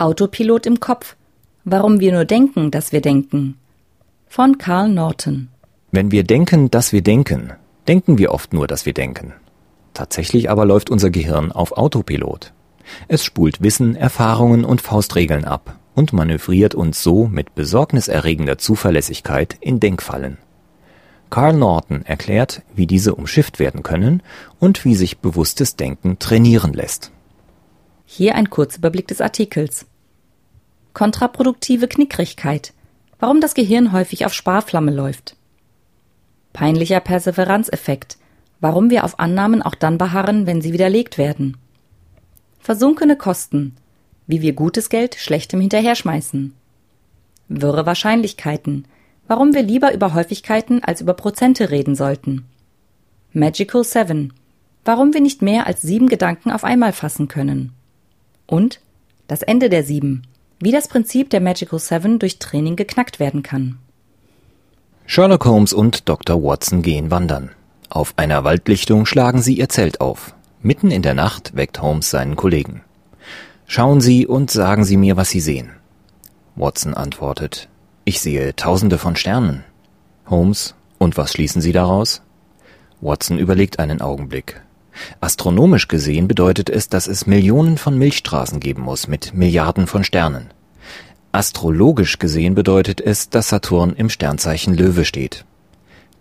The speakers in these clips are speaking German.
Autopilot im Kopf. Warum wir nur denken, dass wir denken. Von Carl Norton. Wenn wir denken, dass wir denken, denken wir oft nur, dass wir denken. Tatsächlich aber läuft unser Gehirn auf Autopilot. Es spult Wissen, Erfahrungen und Faustregeln ab und manövriert uns so mit besorgniserregender Zuverlässigkeit in Denkfallen. Carl Norton erklärt, wie diese umschifft werden können und wie sich bewusstes Denken trainieren lässt. Hier ein Kurzüberblick des Artikels. Kontraproduktive Knickrigkeit. Warum das Gehirn häufig auf Sparflamme läuft. Peinlicher Perseveranzeffekt. Warum wir auf Annahmen auch dann beharren, wenn sie widerlegt werden. Versunkene Kosten. Wie wir gutes Geld schlechtem hinterherschmeißen. Wirre Wahrscheinlichkeiten. Warum wir lieber über Häufigkeiten als über Prozente reden sollten. Magical Seven. Warum wir nicht mehr als sieben Gedanken auf einmal fassen können. Und das Ende der Sieben. Wie das Prinzip der Magical Seven durch Training geknackt werden kann. Sherlock Holmes und Dr. Watson gehen wandern. Auf einer Waldlichtung schlagen sie ihr Zelt auf. Mitten in der Nacht weckt Holmes seinen Kollegen. Schauen Sie und sagen Sie mir, was Sie sehen. Watson antwortet, ich sehe tausende von Sternen. Holmes, und was schließen Sie daraus? Watson überlegt einen Augenblick. Astronomisch gesehen bedeutet es, dass es Millionen von Milchstraßen geben muss mit Milliarden von Sternen. Astrologisch gesehen bedeutet es, dass Saturn im Sternzeichen Löwe steht.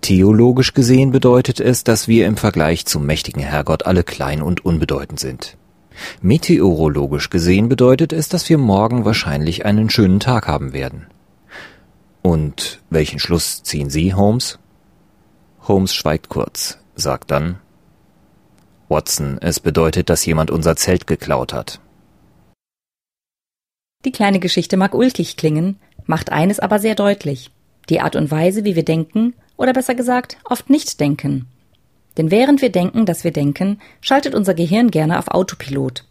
Theologisch gesehen bedeutet es, dass wir im Vergleich zum mächtigen Herrgott alle klein und unbedeutend sind. Meteorologisch gesehen bedeutet es, dass wir morgen wahrscheinlich einen schönen Tag haben werden. Und welchen Schluss ziehen Sie, Holmes? Holmes schweigt kurz, sagt dann Watson, es bedeutet, dass jemand unser Zelt geklaut hat. Die kleine Geschichte mag ulkig klingen, macht eines aber sehr deutlich. Die Art und Weise, wie wir denken, oder besser gesagt, oft nicht denken. Denn während wir denken, dass wir denken, schaltet unser Gehirn gerne auf Autopilot.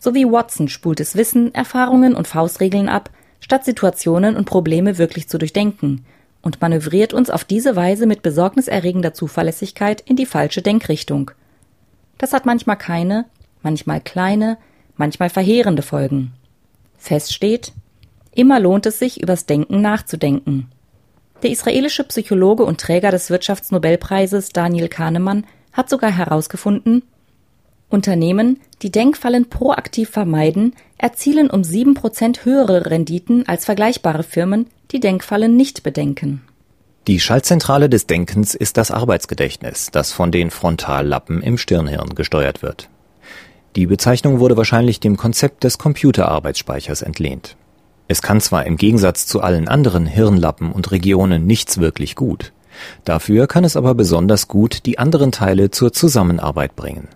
So wie Watson spult es Wissen, Erfahrungen und Faustregeln ab, statt Situationen und Probleme wirklich zu durchdenken und manövriert uns auf diese Weise mit besorgniserregender Zuverlässigkeit in die falsche Denkrichtung – das hat manchmal keine, manchmal kleine, manchmal verheerende Folgen. Fest steht, immer lohnt es sich, übers Denken nachzudenken. Der israelische Psychologe und Träger des Wirtschaftsnobelpreises Daniel Kahnemann hat sogar herausgefunden, Unternehmen, die Denkfallen proaktiv vermeiden, erzielen um sieben Prozent höhere Renditen als vergleichbare Firmen, die Denkfallen nicht bedenken. Die Schaltzentrale des Denkens ist das Arbeitsgedächtnis, das von den Frontallappen im Stirnhirn gesteuert wird. Die Bezeichnung wurde wahrscheinlich dem Konzept des Computerarbeitsspeichers entlehnt. Es kann zwar im Gegensatz zu allen anderen Hirnlappen und Regionen nichts wirklich gut, dafür kann es aber besonders gut die anderen Teile zur Zusammenarbeit bringen.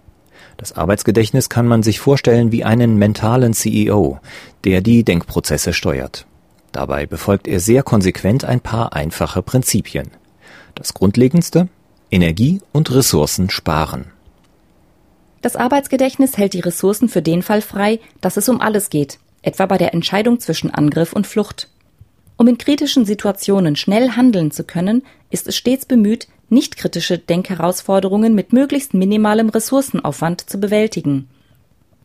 Das Arbeitsgedächtnis kann man sich vorstellen wie einen mentalen CEO, der die Denkprozesse steuert. Dabei befolgt er sehr konsequent ein paar einfache Prinzipien. Das Grundlegendste Energie und Ressourcen sparen. Das Arbeitsgedächtnis hält die Ressourcen für den Fall frei, dass es um alles geht, etwa bei der Entscheidung zwischen Angriff und Flucht. Um in kritischen Situationen schnell handeln zu können, ist es stets bemüht, nicht kritische Denkherausforderungen mit möglichst minimalem Ressourcenaufwand zu bewältigen.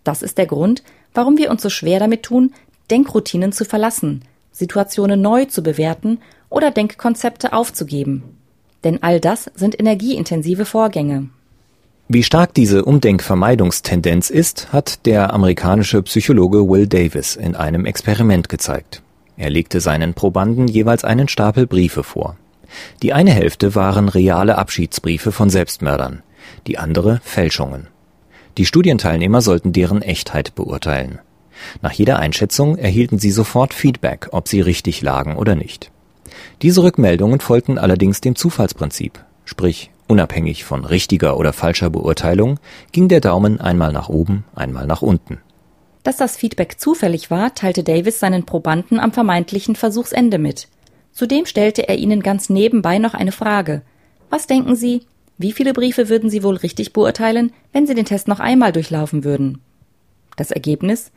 Das ist der Grund, warum wir uns so schwer damit tun, Denkroutinen zu verlassen, Situationen neu zu bewerten oder Denkkonzepte aufzugeben. Denn all das sind energieintensive Vorgänge. Wie stark diese Umdenkvermeidungstendenz ist, hat der amerikanische Psychologe Will Davis in einem Experiment gezeigt. Er legte seinen Probanden jeweils einen Stapel Briefe vor. Die eine Hälfte waren reale Abschiedsbriefe von Selbstmördern, die andere Fälschungen. Die Studienteilnehmer sollten deren Echtheit beurteilen. Nach jeder Einschätzung erhielten sie sofort Feedback, ob sie richtig lagen oder nicht. Diese Rückmeldungen folgten allerdings dem Zufallsprinzip, sprich unabhängig von richtiger oder falscher Beurteilung ging der Daumen einmal nach oben, einmal nach unten. Dass das Feedback zufällig war, teilte Davis seinen Probanden am vermeintlichen Versuchsende mit. Zudem stellte er ihnen ganz nebenbei noch eine Frage. Was denken Sie? Wie viele Briefe würden Sie wohl richtig beurteilen, wenn Sie den Test noch einmal durchlaufen würden? Das Ergebnis?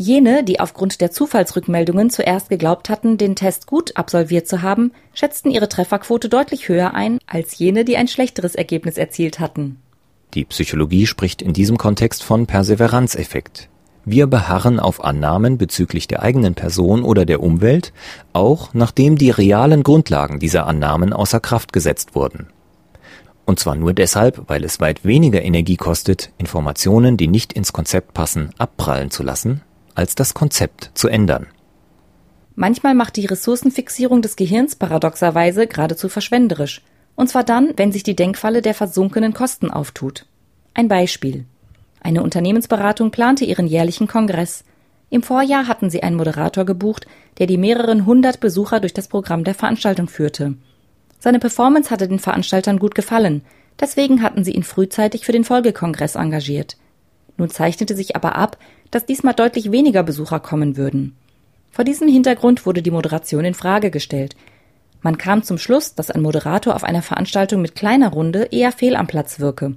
Jene, die aufgrund der Zufallsrückmeldungen zuerst geglaubt hatten, den Test gut absolviert zu haben, schätzten ihre Trefferquote deutlich höher ein als jene, die ein schlechteres Ergebnis erzielt hatten. Die Psychologie spricht in diesem Kontext von Perseveranzeffekt. Wir beharren auf Annahmen bezüglich der eigenen Person oder der Umwelt, auch nachdem die realen Grundlagen dieser Annahmen außer Kraft gesetzt wurden. Und zwar nur deshalb, weil es weit weniger Energie kostet, Informationen, die nicht ins Konzept passen, abprallen zu lassen, als das Konzept zu ändern. Manchmal macht die Ressourcenfixierung des Gehirns paradoxerweise geradezu verschwenderisch. Und zwar dann, wenn sich die Denkfalle der versunkenen Kosten auftut. Ein Beispiel. Eine Unternehmensberatung plante ihren jährlichen Kongress. Im Vorjahr hatten sie einen Moderator gebucht, der die mehreren hundert Besucher durch das Programm der Veranstaltung führte. Seine Performance hatte den Veranstaltern gut gefallen, deswegen hatten sie ihn frühzeitig für den Folgekongress engagiert. Nun zeichnete sich aber ab, dass diesmal deutlich weniger Besucher kommen würden. Vor diesem Hintergrund wurde die Moderation in Frage gestellt. Man kam zum Schluss, dass ein Moderator auf einer Veranstaltung mit kleiner Runde eher fehl am Platz wirke.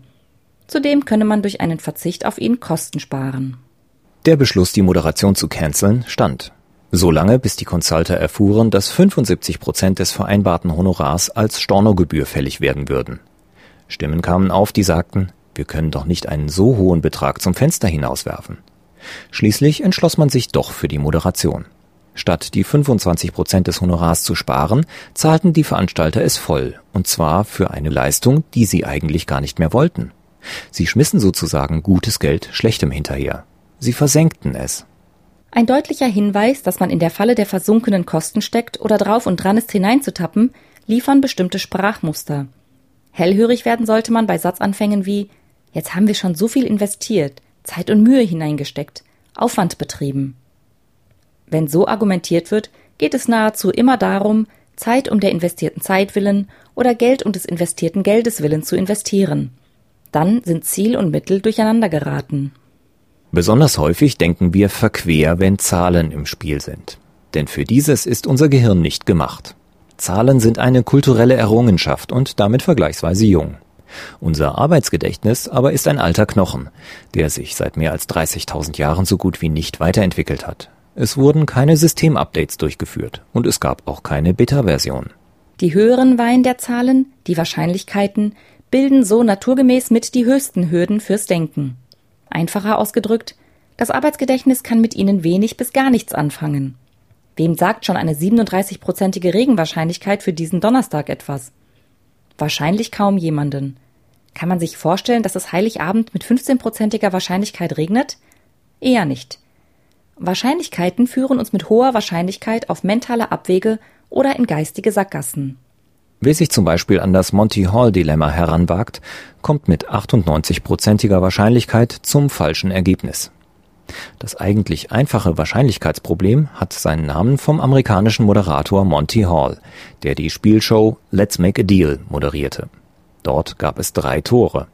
Zudem könne man durch einen Verzicht auf ihn Kosten sparen. Der Beschluss, die Moderation zu canceln, stand. Solange, bis die Consulter erfuhren, dass 75 Prozent des vereinbarten Honorars als Stornogebühr fällig werden würden. Stimmen kamen auf, die sagten, wir können doch nicht einen so hohen Betrag zum Fenster hinauswerfen. Schließlich entschloss man sich doch für die Moderation. Statt die 25 Prozent des Honorars zu sparen, zahlten die Veranstalter es voll, und zwar für eine Leistung, die sie eigentlich gar nicht mehr wollten. Sie schmissen sozusagen gutes Geld schlechtem hinterher. Sie versenkten es. Ein deutlicher Hinweis, dass man in der Falle der versunkenen Kosten steckt oder drauf und dran ist hineinzutappen, liefern bestimmte Sprachmuster. Hellhörig werden sollte man bei Satzanfängen wie Jetzt haben wir schon so viel investiert, Zeit und Mühe hineingesteckt, Aufwand betrieben. Wenn so argumentiert wird, geht es nahezu immer darum, Zeit um der investierten Zeit willen oder Geld um des investierten Geldes willen zu investieren. Dann sind Ziel und Mittel durcheinander geraten. Besonders häufig denken wir verquer, wenn Zahlen im Spiel sind. Denn für dieses ist unser Gehirn nicht gemacht. Zahlen sind eine kulturelle Errungenschaft und damit vergleichsweise jung. Unser Arbeitsgedächtnis aber ist ein alter Knochen, der sich seit mehr als 30.000 Jahren so gut wie nicht weiterentwickelt hat. Es wurden keine Systemupdates durchgeführt und es gab auch keine Beta-Version. Die höheren Weihen der Zahlen, die Wahrscheinlichkeiten, bilden so naturgemäß mit die höchsten Hürden fürs Denken. Einfacher ausgedrückt, das Arbeitsgedächtnis kann mit ihnen wenig bis gar nichts anfangen. Wem sagt schon eine 37-prozentige Regenwahrscheinlichkeit für diesen Donnerstag etwas? Wahrscheinlich kaum jemanden. Kann man sich vorstellen, dass es Heiligabend mit 15-prozentiger Wahrscheinlichkeit regnet? Eher nicht. Wahrscheinlichkeiten führen uns mit hoher Wahrscheinlichkeit auf mentale Abwege oder in geistige Sackgassen. Wer sich zum Beispiel an das Monty-Hall-Dilemma heranwagt, kommt mit 98-prozentiger Wahrscheinlichkeit zum falschen Ergebnis. Das eigentlich einfache Wahrscheinlichkeitsproblem hat seinen Namen vom amerikanischen Moderator Monty Hall, der die Spielshow Let's Make a Deal moderierte. Dort gab es drei Tore.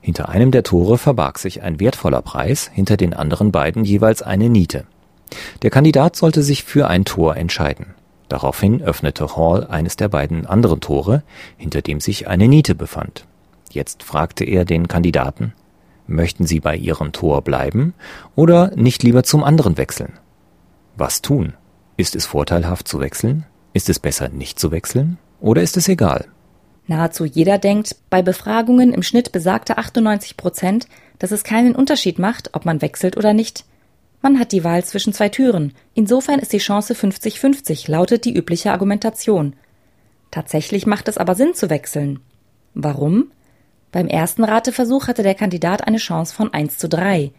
Hinter einem der Tore verbarg sich ein wertvoller Preis, hinter den anderen beiden jeweils eine Niete. Der Kandidat sollte sich für ein Tor entscheiden. Daraufhin öffnete Hall eines der beiden anderen Tore, hinter dem sich eine Niete befand. Jetzt fragte er den Kandidaten, möchten Sie bei Ihrem Tor bleiben oder nicht lieber zum anderen wechseln? Was tun? Ist es vorteilhaft zu wechseln? Ist es besser nicht zu wechseln? Oder ist es egal? Nahezu jeder denkt, bei Befragungen im Schnitt besagte 98 Prozent, dass es keinen Unterschied macht, ob man wechselt oder nicht. Man hat die Wahl zwischen zwei Türen. Insofern ist die Chance 50-50, lautet die übliche Argumentation. Tatsächlich macht es aber Sinn zu wechseln. Warum? Beim ersten Rateversuch hatte der Kandidat eine Chance von 1 zu 3.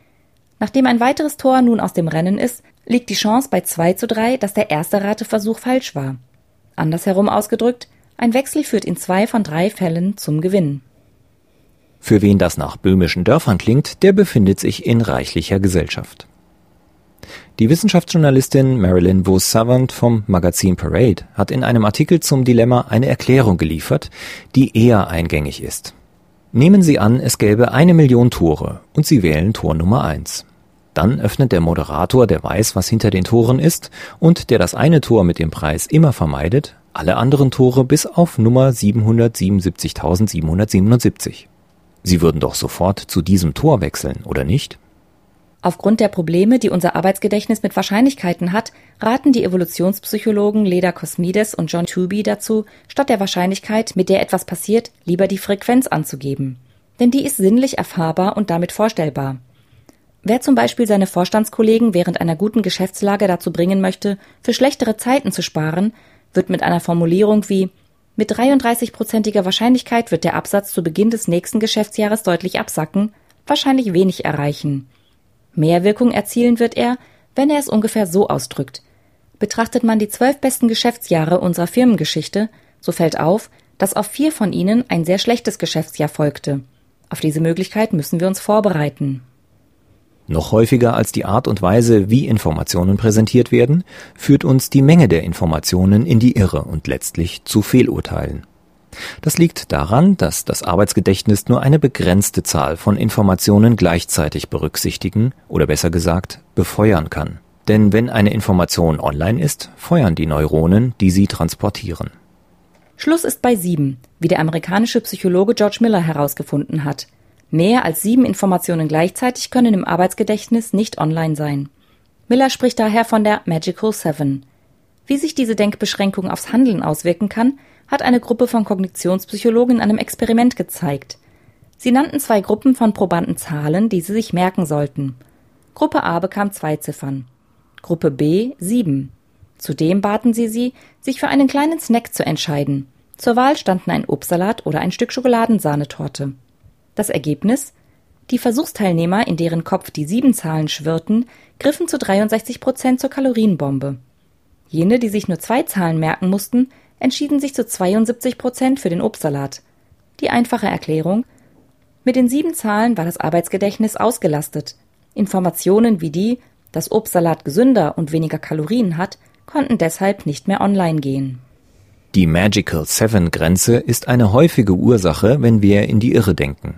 Nachdem ein weiteres Tor nun aus dem Rennen ist, liegt die Chance bei 2 zu 3, dass der erste Rateversuch falsch war. Andersherum ausgedrückt, ein Wechsel führt in zwei von drei Fällen zum Gewinn. Für wen das nach böhmischen Dörfern klingt, der befindet sich in reichlicher Gesellschaft. Die Wissenschaftsjournalistin Marilyn Vos-Savant vom Magazin Parade hat in einem Artikel zum Dilemma eine Erklärung geliefert, die eher eingängig ist. Nehmen Sie an, es gäbe eine Million Tore und Sie wählen Tor Nummer eins. Dann öffnet der Moderator, der weiß, was hinter den Toren ist und der das eine Tor mit dem Preis immer vermeidet, alle anderen Tore bis auf Nummer 777.777. Sie würden doch sofort zu diesem Tor wechseln, oder nicht? Aufgrund der Probleme, die unser Arbeitsgedächtnis mit Wahrscheinlichkeiten hat, raten die Evolutionspsychologen Leda Cosmides und John Tooby dazu, statt der Wahrscheinlichkeit, mit der etwas passiert, lieber die Frequenz anzugeben. Denn die ist sinnlich erfahrbar und damit vorstellbar. Wer zum Beispiel seine Vorstandskollegen während einer guten Geschäftslage dazu bringen möchte, für schlechtere Zeiten zu sparen, wird mit einer Formulierung wie mit 33-prozentiger Wahrscheinlichkeit wird der Absatz zu Beginn des nächsten Geschäftsjahres deutlich absacken, wahrscheinlich wenig erreichen. Mehr Wirkung erzielen wird er, wenn er es ungefähr so ausdrückt. Betrachtet man die zwölf besten Geschäftsjahre unserer Firmengeschichte, so fällt auf, dass auf vier von ihnen ein sehr schlechtes Geschäftsjahr folgte. Auf diese Möglichkeit müssen wir uns vorbereiten. Noch häufiger als die Art und Weise, wie Informationen präsentiert werden, führt uns die Menge der Informationen in die Irre und letztlich zu Fehlurteilen. Das liegt daran, dass das Arbeitsgedächtnis nur eine begrenzte Zahl von Informationen gleichzeitig berücksichtigen oder besser gesagt befeuern kann. Denn wenn eine Information online ist, feuern die Neuronen, die sie transportieren. Schluss ist bei sieben, wie der amerikanische Psychologe George Miller herausgefunden hat. Mehr als sieben Informationen gleichzeitig können im Arbeitsgedächtnis nicht online sein. Miller spricht daher von der Magical Seven. Wie sich diese Denkbeschränkung aufs Handeln auswirken kann, hat eine Gruppe von Kognitionspsychologen in einem Experiment gezeigt. Sie nannten zwei Gruppen von Probanden Zahlen, die sie sich merken sollten. Gruppe A bekam zwei Ziffern, Gruppe B sieben. Zudem baten sie sie, sich für einen kleinen Snack zu entscheiden. Zur Wahl standen ein Obstsalat oder ein Stück Schokoladensahnetorte. Das Ergebnis? Die Versuchsteilnehmer, in deren Kopf die sieben Zahlen schwirrten, griffen zu 63 Prozent zur Kalorienbombe. Jene, die sich nur zwei Zahlen merken mussten, entschieden sich zu 72 Prozent für den Obstsalat. Die einfache Erklärung? Mit den sieben Zahlen war das Arbeitsgedächtnis ausgelastet. Informationen wie die, dass Obstsalat gesünder und weniger Kalorien hat, konnten deshalb nicht mehr online gehen. Die Magical Seven Grenze ist eine häufige Ursache, wenn wir in die Irre denken.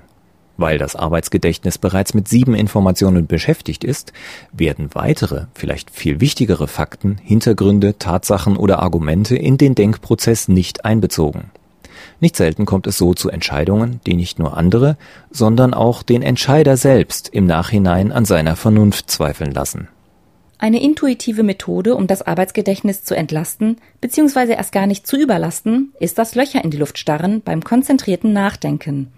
Weil das Arbeitsgedächtnis bereits mit sieben Informationen beschäftigt ist, werden weitere, vielleicht viel wichtigere Fakten, Hintergründe, Tatsachen oder Argumente in den Denkprozess nicht einbezogen. Nicht selten kommt es so zu Entscheidungen, die nicht nur andere, sondern auch den Entscheider selbst im Nachhinein an seiner Vernunft zweifeln lassen. Eine intuitive Methode, um das Arbeitsgedächtnis zu entlasten bzw. erst gar nicht zu überlasten, ist das Löcher in die Luft starren beim konzentrierten Nachdenken.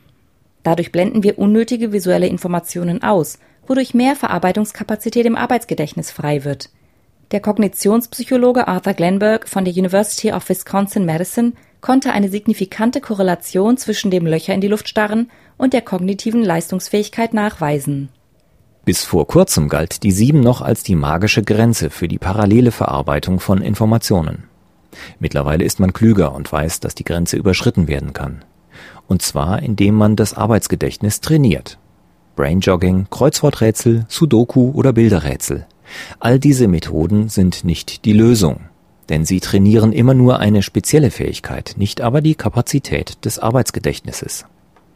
Dadurch blenden wir unnötige visuelle Informationen aus, wodurch mehr Verarbeitungskapazität im Arbeitsgedächtnis frei wird. Der Kognitionspsychologe Arthur Glenberg von der University of Wisconsin-Madison konnte eine signifikante Korrelation zwischen dem Löcher in die Luft starren und der kognitiven Leistungsfähigkeit nachweisen. Bis vor kurzem galt die Sieben noch als die magische Grenze für die parallele Verarbeitung von Informationen. Mittlerweile ist man klüger und weiß, dass die Grenze überschritten werden kann. Und zwar, indem man das Arbeitsgedächtnis trainiert. Brainjogging, Kreuzworträtsel, Sudoku oder Bilderrätsel. All diese Methoden sind nicht die Lösung, denn sie trainieren immer nur eine spezielle Fähigkeit, nicht aber die Kapazität des Arbeitsgedächtnisses.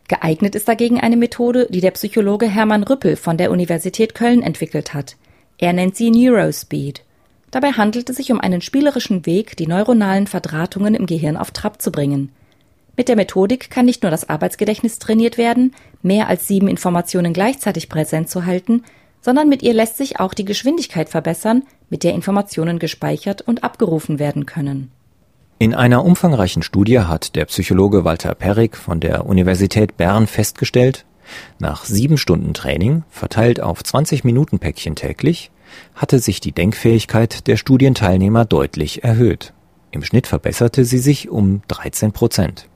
Geeignet ist dagegen eine Methode, die der Psychologe Hermann Rüppel von der Universität Köln entwickelt hat. Er nennt sie Neurospeed. Dabei handelt es sich um einen spielerischen Weg, die neuronalen Verdrahtungen im Gehirn auf Trab zu bringen. Mit der Methodik kann nicht nur das Arbeitsgedächtnis trainiert werden, mehr als sieben Informationen gleichzeitig präsent zu halten, sondern mit ihr lässt sich auch die Geschwindigkeit verbessern, mit der Informationen gespeichert und abgerufen werden können. In einer umfangreichen Studie hat der Psychologe Walter Perrig von der Universität Bern festgestellt, nach sieben Stunden Training, verteilt auf 20 Minuten Päckchen täglich, hatte sich die Denkfähigkeit der Studienteilnehmer deutlich erhöht. Im Schnitt verbesserte sie sich um 13 Prozent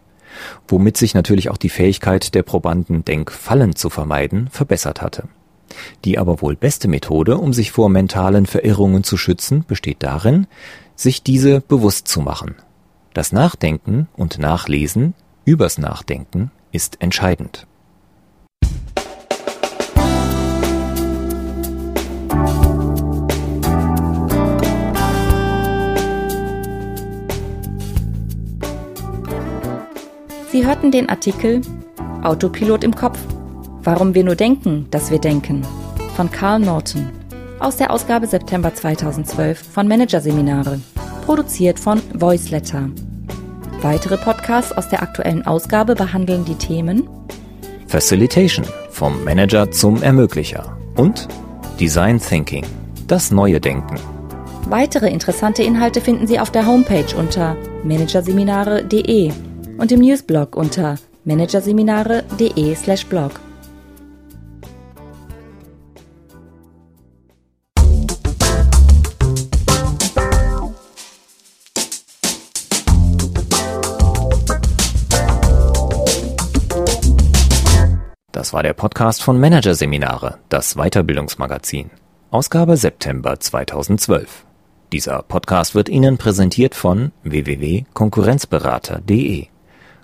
womit sich natürlich auch die Fähigkeit der Probanden, Denkfallen zu vermeiden, verbessert hatte. Die aber wohl beste Methode, um sich vor mentalen Verirrungen zu schützen, besteht darin, sich diese bewusst zu machen. Das Nachdenken und Nachlesen übers Nachdenken ist entscheidend. Sie hörten den Artikel Autopilot im Kopf. Warum wir nur denken, dass wir denken von Carl Norton aus der Ausgabe September 2012 von Managerseminare, produziert von Voiceletter. Weitere Podcasts aus der aktuellen Ausgabe behandeln die Themen Facilitation vom Manager zum Ermöglicher und Design Thinking, das neue Denken. Weitere interessante Inhalte finden Sie auf der Homepage unter managerseminare.de und im Newsblog unter managerseminare.de/blog. Das war der Podcast von Managerseminare, das Weiterbildungsmagazin. Ausgabe September 2012. Dieser Podcast wird Ihnen präsentiert von www.konkurrenzberater.de.